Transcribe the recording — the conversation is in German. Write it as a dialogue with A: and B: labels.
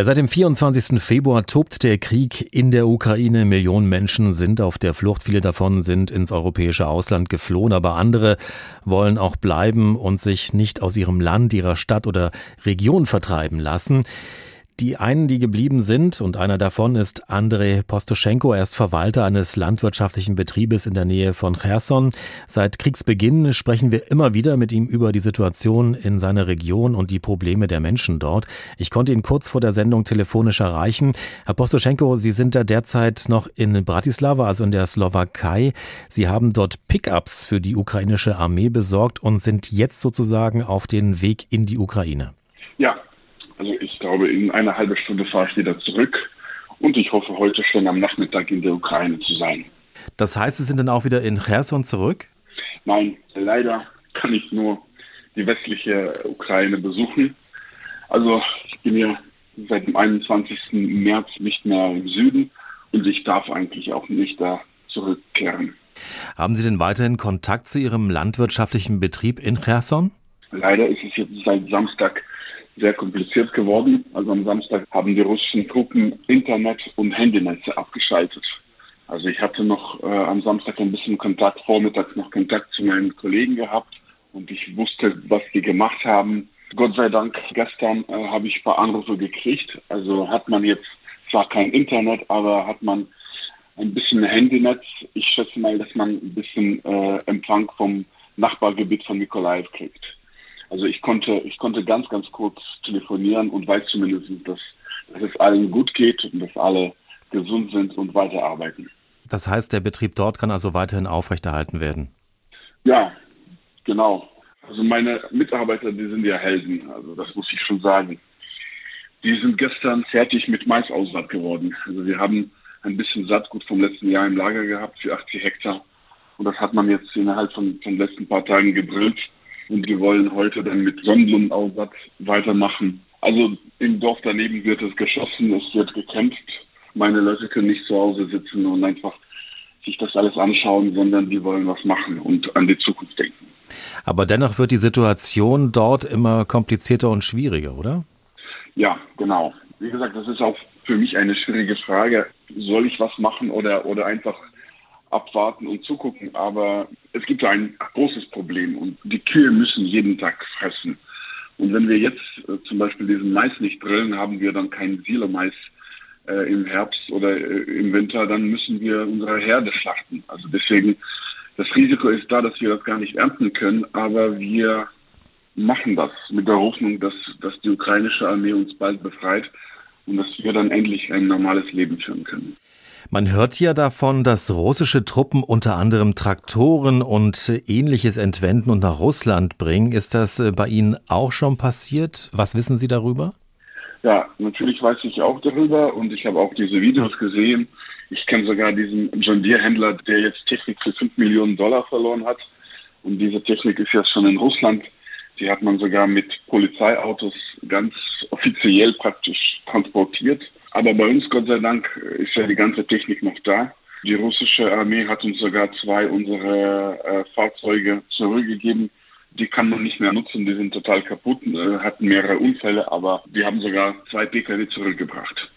A: Ja, seit dem 24. Februar tobt der Krieg in der Ukraine. Millionen Menschen sind auf der Flucht. Viele davon sind ins europäische Ausland geflohen, aber andere wollen auch bleiben und sich nicht aus ihrem Land, ihrer Stadt oder Region vertreiben lassen. Die einen, die geblieben sind, und einer davon ist Andrei Postoschenko. Er ist Verwalter eines landwirtschaftlichen Betriebes in der Nähe von Cherson. Seit Kriegsbeginn sprechen wir immer wieder mit ihm über die Situation in seiner Region und die Probleme der Menschen dort. Ich konnte ihn kurz vor der Sendung telefonisch erreichen. Herr Postoschenko, Sie sind da derzeit noch in Bratislava, also in der Slowakei. Sie haben dort Pickups für die ukrainische Armee besorgt und sind jetzt sozusagen auf den Weg in die Ukraine.
B: Ja, also ich glaube, in einer halben Stunde fahre ich wieder zurück und ich hoffe heute schon am Nachmittag in der Ukraine zu sein.
A: Das heißt, Sie sind dann auch wieder in Cherson zurück?
B: Nein, leider kann ich nur die westliche Ukraine besuchen. Also ich bin ja seit dem 21. März nicht mehr im Süden und ich darf eigentlich auch nicht da zurückkehren.
A: Haben Sie denn weiterhin Kontakt zu Ihrem landwirtschaftlichen Betrieb in Cherson?
B: Leider ist es jetzt seit Samstag sehr kompliziert geworden. Also am Samstag haben die russischen Truppen Internet und Handynetze abgeschaltet. Also ich hatte noch äh, am Samstag ein bisschen Kontakt, vormittags noch Kontakt zu meinen Kollegen gehabt und ich wusste, was die gemacht haben. Gott sei Dank, gestern äh, habe ich ein paar Anrufe gekriegt. Also hat man jetzt zwar kein Internet, aber hat man ein bisschen Handynetz. Ich schätze mal, dass man ein bisschen äh, Empfang vom Nachbargebiet von Nikolaev kriegt. Also ich konnte, ich konnte ganz, ganz kurz telefonieren und weiß zumindest, dass, dass es allen gut geht und dass alle gesund sind und weiterarbeiten.
A: Das heißt, der Betrieb dort kann also weiterhin aufrechterhalten werden?
B: Ja, genau. Also meine Mitarbeiter, die sind ja Helden, also das muss ich schon sagen. Die sind gestern fertig mit Maisaussaat geworden. Also wir haben ein bisschen Saatgut vom letzten Jahr im Lager gehabt für 80 Hektar. Und das hat man jetzt innerhalb von, von den letzten paar Tagen gebrillt. Und wir wollen heute dann mit Sonnenblumenaussatz weitermachen. Also im Dorf daneben wird es geschossen, es wird gekämpft. Meine Leute können nicht zu Hause sitzen und einfach sich das alles anschauen, sondern die wollen was machen und an die Zukunft denken.
A: Aber dennoch wird die Situation dort immer komplizierter und schwieriger, oder?
B: Ja, genau. Wie gesagt, das ist auch für mich eine schwierige Frage. Soll ich was machen oder, oder einfach abwarten und zugucken. Aber es gibt ein großes Problem und die Kühe müssen jeden Tag fressen. Und wenn wir jetzt äh, zum Beispiel diesen Mais nicht drillen, haben wir dann keinen Silomais äh, im Herbst oder äh, im Winter, dann müssen wir unsere Herde schlachten. Also deswegen, das Risiko ist da, dass wir das gar nicht ernten können, aber wir machen das mit der Hoffnung, dass, dass die ukrainische Armee uns bald befreit und dass wir dann endlich ein normales Leben führen können.
A: Man hört ja davon, dass russische Truppen unter anderem Traktoren und ähnliches entwenden und nach Russland bringen. Ist das äh, bei Ihnen auch schon passiert? Was wissen Sie darüber?
B: Ja, natürlich weiß ich auch darüber und ich habe auch diese Videos gesehen. Ich kenne sogar diesen John Deere-Händler, der jetzt Technik für 5 Millionen Dollar verloren hat. Und diese Technik ist ja schon in Russland. Die hat man sogar mit Polizeiautos ganz offiziell praktisch transportiert. Aber bei uns, Gott sei Dank, ist ja die ganze Technik noch da. Die russische Armee hat uns sogar zwei unserer äh, Fahrzeuge zurückgegeben. Die kann man nicht mehr nutzen, die sind total kaputt, äh, hatten mehrere Unfälle, aber die haben sogar zwei Pkw zurückgebracht.